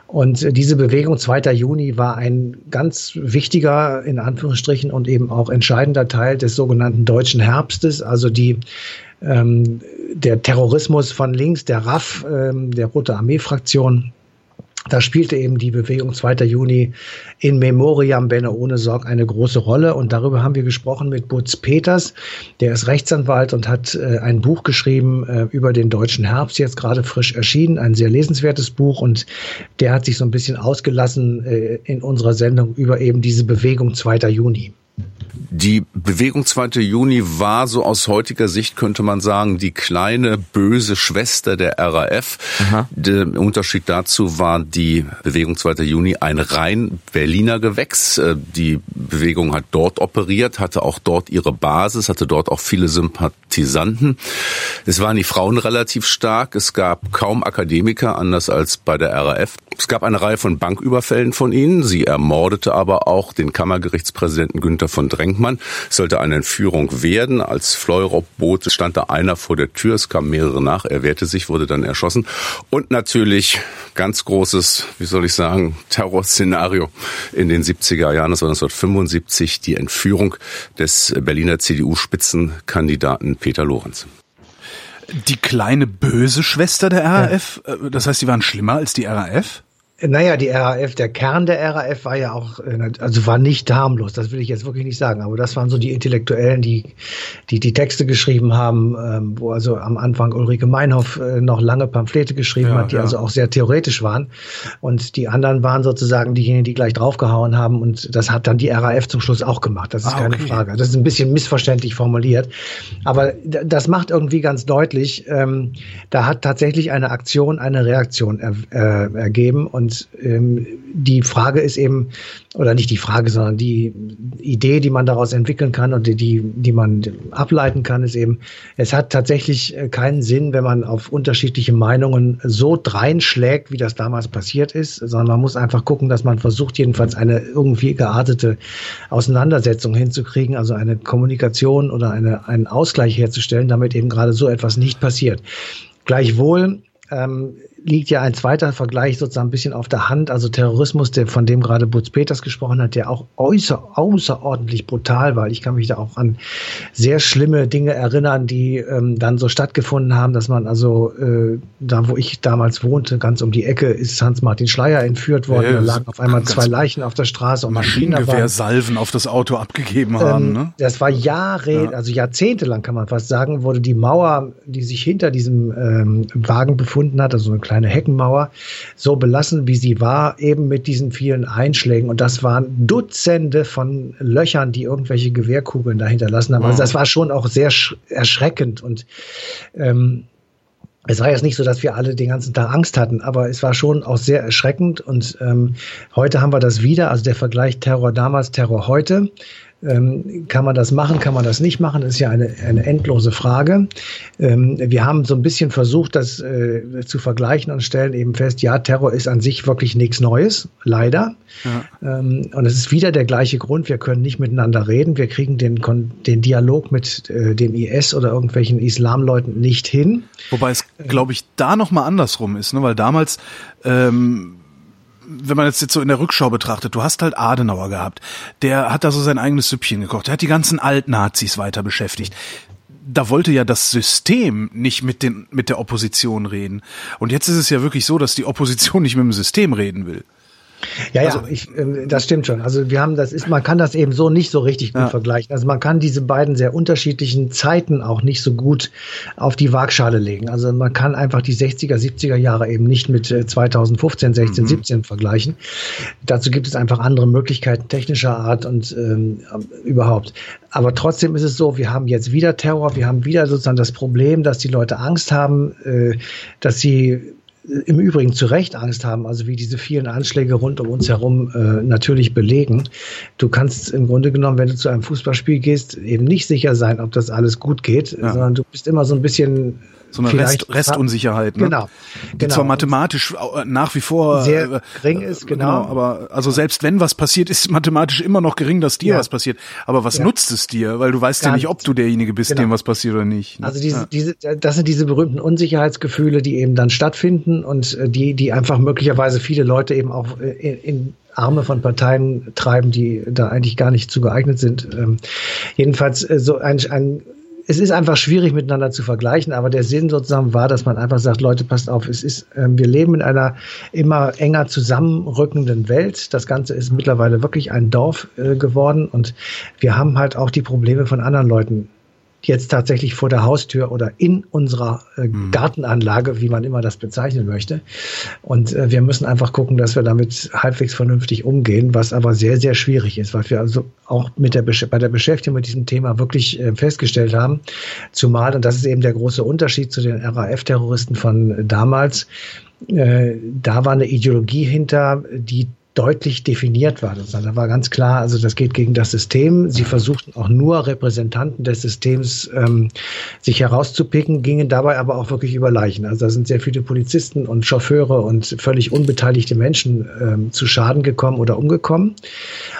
Und diese Bewegung 2. Juni war ein ganz wichtiger, in Anführungsstrichen, und eben auch entscheidender Teil des sogenannten Deutschen Herbstes, also die ähm, der Terrorismus von links, der RAF, ähm, der Rote Armee-Fraktion, da spielte eben die Bewegung 2. Juni in Memoriam Benne ohne Sorg eine große Rolle. Und darüber haben wir gesprochen mit Butz Peters. Der ist Rechtsanwalt und hat äh, ein Buch geschrieben äh, über den deutschen Herbst, jetzt gerade frisch erschienen. Ein sehr lesenswertes Buch. Und der hat sich so ein bisschen ausgelassen äh, in unserer Sendung über eben diese Bewegung 2. Juni. Die Bewegung 2. Juni war so aus heutiger Sicht, könnte man sagen, die kleine böse Schwester der RAF. Aha. Der Unterschied dazu war die Bewegung 2. Juni ein rein Berliner Gewächs. Äh, die Bewegung hat dort operiert, hatte auch dort ihre Basis, hatte dort auch viele Sympathisanten. Es waren die Frauen relativ stark. Es gab kaum Akademiker, anders als bei der RAF. Es gab eine Reihe von Banküberfällen von ihnen. Sie ermordete aber auch den Kammergerichtspräsidenten Günther von Drenkmann. Es sollte eine Entführung werden. Als Fleurop-Boot stand da einer vor der Tür. Es kamen mehrere nach. Er wehrte sich, wurde dann erschossen. Und natürlich ganz großes, wie soll ich sagen, Terrorszenario in den 70er Jahren. Das war 1975 die Entführung des Berliner CDU-Spitzenkandidaten Peter Lorenz. Die kleine böse Schwester der RAF, ja. Äh, das heißt, die waren schlimmer als die RAF? Naja, die RAF, der Kern der RAF war ja auch, äh, also war nicht harmlos, das will ich jetzt wirklich nicht sagen, aber das waren so die Intellektuellen, die die, die Texte geschrieben haben, ähm, wo also am Anfang Ulrike Meinhoff äh, noch lange Pamphlete geschrieben ja, hat, die ja. also auch sehr theoretisch waren. Und die anderen waren sozusagen diejenigen, die gleich draufgehauen haben und das hat dann die RAF zum Schluss auch gemacht, das ist ah, keine okay. Frage. Das ist ein bisschen missverständlich formuliert, aber das macht irgendwie ganz deutlich, ähm, da hat tatsächlich eine Aktion eine Reaktion er, äh, ergeben und ähm, die Frage ist eben, oder nicht die Frage, sondern die Idee, die man daraus entwickeln kann und die, die, die man ableiten kann, ist eben, es hat tatsächlich äh, keinen Sinn, wenn man auf unterschiedliche Meinungen so dreinschlägt, wie das damals passiert ist, sondern man muss einfach gucken, dass man versucht, jedenfalls eine irgendwie geartete Auseinandersetzung hinzukriegen, also eine Kommunikation oder eine, einen Ausgleich herzustellen, damit eben gerade so etwas nicht passiert. Gleichwohl ähm, liegt ja ein zweiter Vergleich sozusagen ein bisschen auf der Hand. Also Terrorismus, der, von dem gerade Butz Peters gesprochen hat, der auch äußer, außerordentlich brutal war. Ich kann mich da auch an sehr schlimme Dinge erinnern, die ähm, dann so stattgefunden haben, dass man also äh, da, wo ich damals wohnte, ganz um die Ecke, ist Hans-Martin Schleier entführt worden. Ja, da lagen auf einmal zwei Leichen auf der Straße. Und Maschinengewehrsalven auf das Auto abgegeben haben. Ähm, ne? Das war Jahre, ja. also jahrzehntelang kann man fast sagen, wurde die Mauer, die sich hinter diesem ähm, Wagen befunden hat, also eine kleine kleine Heckenmauer, so belassen, wie sie war, eben mit diesen vielen Einschlägen. Und das waren Dutzende von Löchern, die irgendwelche Gewehrkugeln dahinter lassen haben. Also das war schon auch sehr erschreckend und ähm, es war jetzt nicht so, dass wir alle den ganzen Tag Angst hatten, aber es war schon auch sehr erschreckend und ähm, heute haben wir das wieder, also der Vergleich Terror damals, Terror heute. Ähm, kann man das machen, kann man das nicht machen? Das ist ja eine, eine endlose Frage. Ähm, wir haben so ein bisschen versucht, das äh, zu vergleichen und stellen eben fest, ja, Terror ist an sich wirklich nichts Neues, leider. Ja. Ähm, und es ist wieder der gleiche Grund, wir können nicht miteinander reden, wir kriegen den, den Dialog mit äh, dem IS oder irgendwelchen Islamleuten nicht hin. Wobei es, glaube ich, da nochmal andersrum ist, ne? weil damals ähm wenn man jetzt, jetzt so in der Rückschau betrachtet, du hast halt Adenauer gehabt, der hat da so sein eigenes Süppchen gekocht, der hat die ganzen Altnazis weiter beschäftigt. Da wollte ja das System nicht mit, den, mit der Opposition reden. Und jetzt ist es ja wirklich so, dass die Opposition nicht mit dem System reden will. Ja, ja, also, ich, äh, das stimmt schon. Also wir haben das ist, man kann das eben so nicht so richtig gut ja. vergleichen. Also man kann diese beiden sehr unterschiedlichen Zeiten auch nicht so gut auf die Waagschale legen. Also man kann einfach die 60er, 70er Jahre eben nicht mit 2015, 16, mhm. 17 vergleichen. Dazu gibt es einfach andere Möglichkeiten technischer Art und ähm, überhaupt. Aber trotzdem ist es so, wir haben jetzt wieder Terror, wir haben wieder sozusagen das Problem, dass die Leute Angst haben, äh, dass sie im Übrigen zu Recht Angst haben, also wie diese vielen Anschläge rund um uns herum äh, natürlich belegen. Du kannst im Grunde genommen, wenn du zu einem Fußballspiel gehst, eben nicht sicher sein, ob das alles gut geht, ja. sondern du bist immer so ein bisschen so eine Rest, Restunsicherheit, ne? Genau. Die genau. zwar mathematisch nach wie vor sehr äh, gering ist, genau. genau. Aber also selbst wenn was passiert, ist mathematisch immer noch gering, dass dir ja. was passiert. Aber was ja. nutzt es dir? Weil du weißt Gar ja nicht, ob du derjenige bist, genau. dem was passiert oder nicht. Ne? Also diese, ja. diese, das sind diese berühmten Unsicherheitsgefühle, die eben dann stattfinden und äh, die, die einfach möglicherweise viele Leute eben auch äh, in, in Arme von Parteien treiben, die da eigentlich gar nicht zu geeignet sind. Ähm, jedenfalls so ein, ein es ist einfach schwierig miteinander zu vergleichen, aber der Sinn sozusagen war, dass man einfach sagt, Leute, passt auf, es ist, äh, wir leben in einer immer enger zusammenrückenden Welt. Das Ganze ist mittlerweile wirklich ein Dorf äh, geworden und wir haben halt auch die Probleme von anderen Leuten jetzt tatsächlich vor der Haustür oder in unserer äh, mhm. Gartenanlage, wie man immer das bezeichnen möchte. Und äh, wir müssen einfach gucken, dass wir damit halbwegs vernünftig umgehen, was aber sehr, sehr schwierig ist, weil wir also auch mit der bei der Beschäftigung mit diesem Thema wirklich äh, festgestellt haben, zumal, und das ist eben der große Unterschied zu den RAF-Terroristen von damals, äh, da war eine Ideologie hinter, die deutlich definiert war. Da war ganz klar, also das geht gegen das System. Sie versuchten auch nur Repräsentanten des Systems ähm, sich herauszupicken, gingen dabei aber auch wirklich über Leichen. Also da sind sehr viele Polizisten und Chauffeure und völlig unbeteiligte Menschen ähm, zu Schaden gekommen oder umgekommen.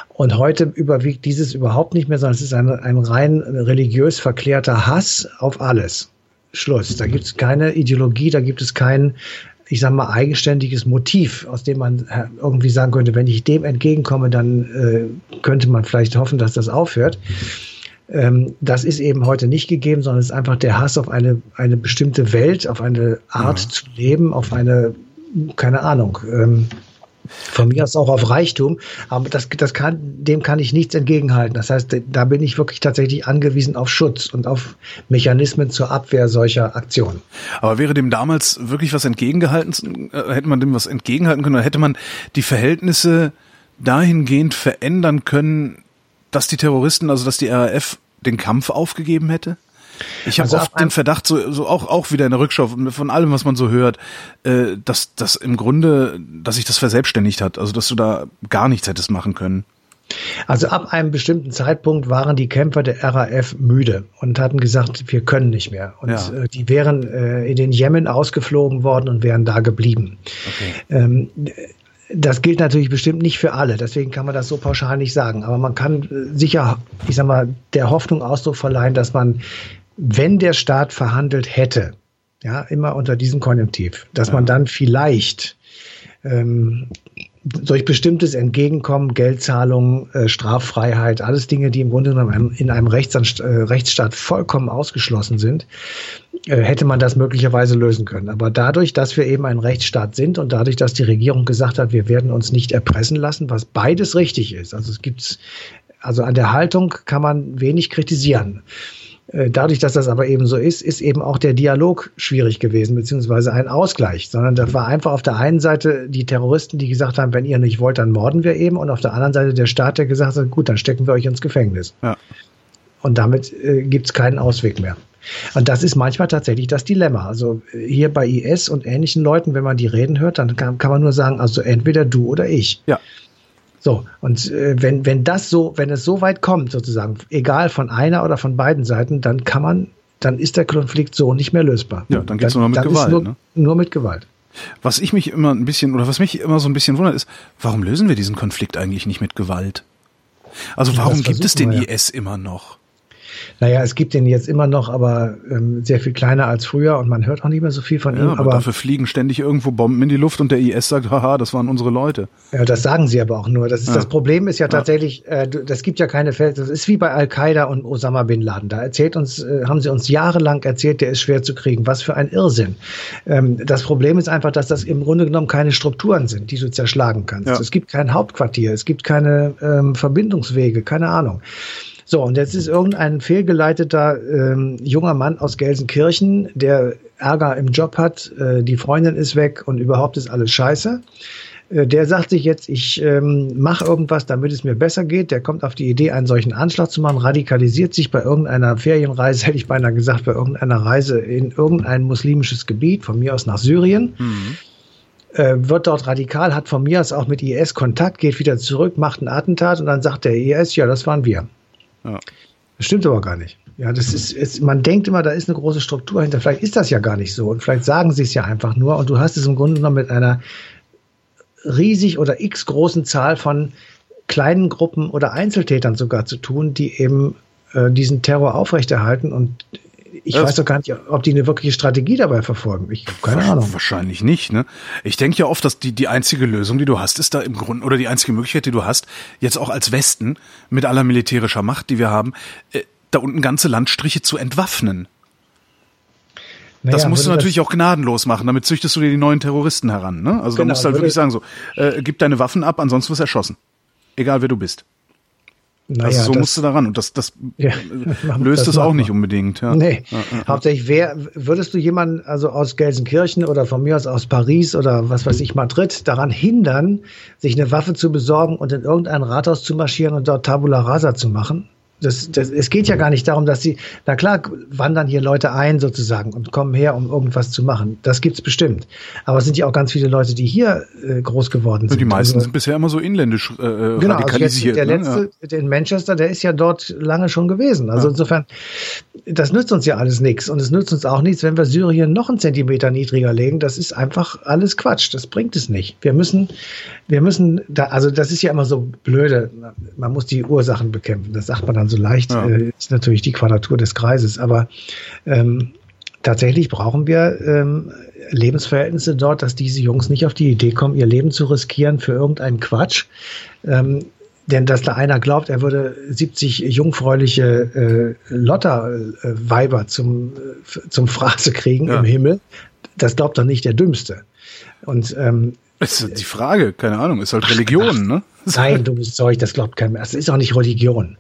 Und heute überwiegt dieses überhaupt nicht mehr, sondern es ist ein, ein rein religiös verklärter Hass auf alles. Schluss. Da gibt es keine Ideologie, da gibt es kein ich sage mal, eigenständiges Motiv, aus dem man äh, irgendwie sagen könnte, wenn ich dem entgegenkomme, dann äh, könnte man vielleicht hoffen, dass das aufhört. Ähm, das ist eben heute nicht gegeben, sondern es ist einfach der Hass auf eine, eine bestimmte Welt, auf eine Art ja. zu leben, auf eine, keine Ahnung, ähm, von mir aus auch auf Reichtum, aber das, das kann, dem kann ich nichts entgegenhalten. Das heißt, da bin ich wirklich tatsächlich angewiesen auf Schutz und auf Mechanismen zur Abwehr solcher Aktionen. Aber wäre dem damals wirklich was entgegengehalten, äh, hätte man dem was entgegenhalten können, oder hätte man die Verhältnisse dahingehend verändern können, dass die Terroristen, also dass die RAF den Kampf aufgegeben hätte? Ich habe also oft den Verdacht, so, so auch, auch wieder in der Rückschau von allem, was man so hört, äh, dass das im Grunde, dass sich das verselbstständigt hat, also dass du da gar nichts hättest machen können. Also ab einem bestimmten Zeitpunkt waren die Kämpfer der RAF müde und hatten gesagt, wir können nicht mehr. Und ja. äh, die wären äh, in den Jemen ausgeflogen worden und wären da geblieben. Okay. Ähm, das gilt natürlich bestimmt nicht für alle, deswegen kann man das so pauschal nicht sagen. Aber man kann äh, sicher, ich sag mal, der Hoffnung Ausdruck verleihen, dass man wenn der Staat verhandelt hätte, ja, immer unter diesem Konjunktiv, dass ja. man dann vielleicht ähm, durch bestimmtes Entgegenkommen, Geldzahlungen, äh, Straffreiheit, alles Dinge, die im Grunde genommen in einem Rechtsstaat, äh, Rechtsstaat vollkommen ausgeschlossen sind, äh, hätte man das möglicherweise lösen können. Aber dadurch, dass wir eben ein Rechtsstaat sind und dadurch, dass die Regierung gesagt hat, wir werden uns nicht erpressen lassen, was beides richtig ist. Also es gibt, also an der Haltung kann man wenig kritisieren. Äh, dadurch, dass das aber eben so ist, ist eben auch der Dialog schwierig gewesen, beziehungsweise ein Ausgleich, sondern das war einfach auf der einen Seite die Terroristen, die gesagt haben, wenn ihr nicht wollt, dann morden wir eben, und auf der anderen Seite der Staat, der gesagt hat, gut, dann stecken wir euch ins Gefängnis. Ja. Und damit äh, gibt es keinen Ausweg mehr. Und das ist manchmal tatsächlich das Dilemma. Also äh, hier bei IS und ähnlichen Leuten, wenn man die reden hört, dann kann, kann man nur sagen, also entweder du oder ich. Ja. So, und äh, wenn, wenn das so, wenn es so weit kommt, sozusagen, egal von einer oder von beiden Seiten, dann kann man, dann ist der Konflikt so nicht mehr lösbar. Ja, dann geht es nur mit Gewalt. Nur, ne? nur mit Gewalt. Was ich mich immer ein bisschen, oder was mich immer so ein bisschen wundert, ist, warum lösen wir diesen Konflikt eigentlich nicht mit Gewalt? Also warum gibt es den wir, IS immer noch? Naja, es gibt den jetzt immer noch, aber ähm, sehr viel kleiner als früher und man hört auch nicht mehr so viel von ja, ihm. Aber dafür fliegen ständig irgendwo Bomben in die Luft und der IS sagt, haha, das waren unsere Leute. Ja, das sagen sie aber auch nur. Das, ist, ja. das Problem ist ja tatsächlich, äh, das gibt ja keine Fälle. Das ist wie bei Al-Qaida und Osama bin Laden. Da erzählt uns, äh, haben sie uns jahrelang erzählt, der ist schwer zu kriegen. Was für ein Irrsinn. Ähm, das Problem ist einfach, dass das im Grunde genommen keine Strukturen sind, die du zerschlagen kannst. Ja. Es gibt kein Hauptquartier, es gibt keine ähm, Verbindungswege, keine Ahnung. So, und jetzt ist irgendein fehlgeleiteter ähm, junger Mann aus Gelsenkirchen, der Ärger im Job hat, äh, die Freundin ist weg und überhaupt ist alles scheiße. Äh, der sagt sich jetzt, ich ähm, mache irgendwas, damit es mir besser geht. Der kommt auf die Idee, einen solchen Anschlag zu machen, radikalisiert sich bei irgendeiner Ferienreise, hätte ich beinahe gesagt, bei irgendeiner Reise in irgendein muslimisches Gebiet, von mir aus nach Syrien. Mhm äh, wird dort radikal, hat von mir aus auch mit IS Kontakt, geht wieder zurück, macht ein Attentat und dann sagt der IS, ja, das waren wir. Ja. Das stimmt aber gar nicht. Ja, das ist, ist, man denkt immer, da ist eine große Struktur hinter. Vielleicht ist das ja gar nicht so. Und vielleicht sagen sie es ja einfach nur. Und du hast es im Grunde genommen mit einer riesig oder x großen Zahl von kleinen Gruppen oder Einzeltätern sogar zu tun, die eben äh, diesen Terror aufrechterhalten. Und ich das weiß doch gar nicht, ob die eine wirkliche Strategie dabei verfolgen. Ich habe keine Ahnung. Wahrscheinlich nicht. Ne? Ich denke ja oft, dass die die einzige Lösung, die du hast, ist da im Grunde oder die einzige Möglichkeit, die du hast, jetzt auch als Westen mit aller militärischer Macht, die wir haben, äh, da unten ganze Landstriche zu entwaffnen. Naja, das musst du natürlich auch gnadenlos machen, damit züchtest du dir die neuen Terroristen heran. Ne? Also genau, da musst du halt wirklich sagen so, äh, gib deine Waffen ab, ansonsten wirst du erschossen. Egal wer du bist. Naja, also so das, musst du daran und das, das ja, löst es auch nicht unbedingt. Ja. Nee, ja, ja, hauptsächlich wer, würdest du jemanden also aus Gelsenkirchen oder von mir aus aus Paris oder was weiß ich Madrid daran hindern, sich eine Waffe zu besorgen und in irgendein Rathaus zu marschieren und dort Tabula Rasa zu machen? Das, das, es geht ja gar nicht darum, dass sie, na klar, wandern hier Leute ein sozusagen und kommen her, um irgendwas zu machen. Das gibt's bestimmt. Aber es sind ja auch ganz viele Leute, die hier äh, groß geworden sind. Die meisten also, sind bisher immer so inländisch äh, äh genau, radikalisiert. Also der ne? letzte, ja. der in Manchester, der ist ja dort lange schon gewesen. Also ja. insofern, das nützt uns ja alles nichts. Und es nützt uns auch nichts, wenn wir Syrien noch einen Zentimeter niedriger legen. Das ist einfach alles Quatsch. Das bringt es nicht. Wir müssen, wir müssen, da, also das ist ja immer so blöde. Man muss die Ursachen bekämpfen. Das sagt man dann so leicht. Ja. Äh, ist natürlich die Quadratur des Kreises. Aber ähm, tatsächlich brauchen wir ähm, Lebensverhältnisse dort, dass diese Jungs nicht auf die Idee kommen, ihr Leben zu riskieren für irgendeinen Quatsch. Ähm, denn dass da einer glaubt, er würde 70 jungfräuliche äh, Lotter-Weiber zum, äh, zum Phrase kriegen ja. im Himmel, das glaubt doch nicht der Dümmste. Und ähm, das ist die Frage, keine Ahnung, ist halt Religion, ne? Nein, dummes Zeug, das glaubt kein Mensch. Das ist auch nicht Religion.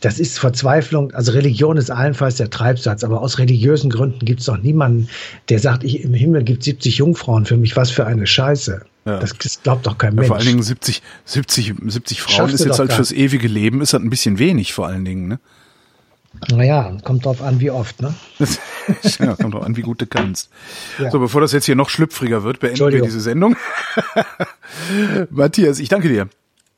Das ist Verzweiflung. Also Religion ist allenfalls der Treibsatz, aber aus religiösen Gründen gibt es doch niemanden, der sagt, ich, im Himmel gibt 70 Jungfrauen für mich. Was für eine Scheiße. Ja. Das, das glaubt doch kein ja, Mensch. Vor allen Dingen 70, 70, 70 Frauen Schaffst ist jetzt halt fürs ewige Leben, ist halt ein bisschen wenig vor allen Dingen, ne? Naja, kommt drauf an, wie oft, ne? ja, kommt drauf an, wie gut du kannst. Ja. So, bevor das jetzt hier noch schlüpfriger wird, beenden wir diese Sendung. Matthias, ich danke dir.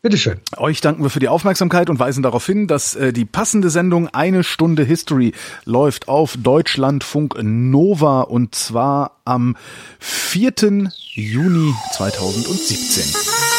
Bitteschön. Euch danken wir für die Aufmerksamkeit und weisen darauf hin, dass äh, die passende Sendung Eine Stunde History läuft auf Deutschlandfunk Nova und zwar am 4. Juni 2017.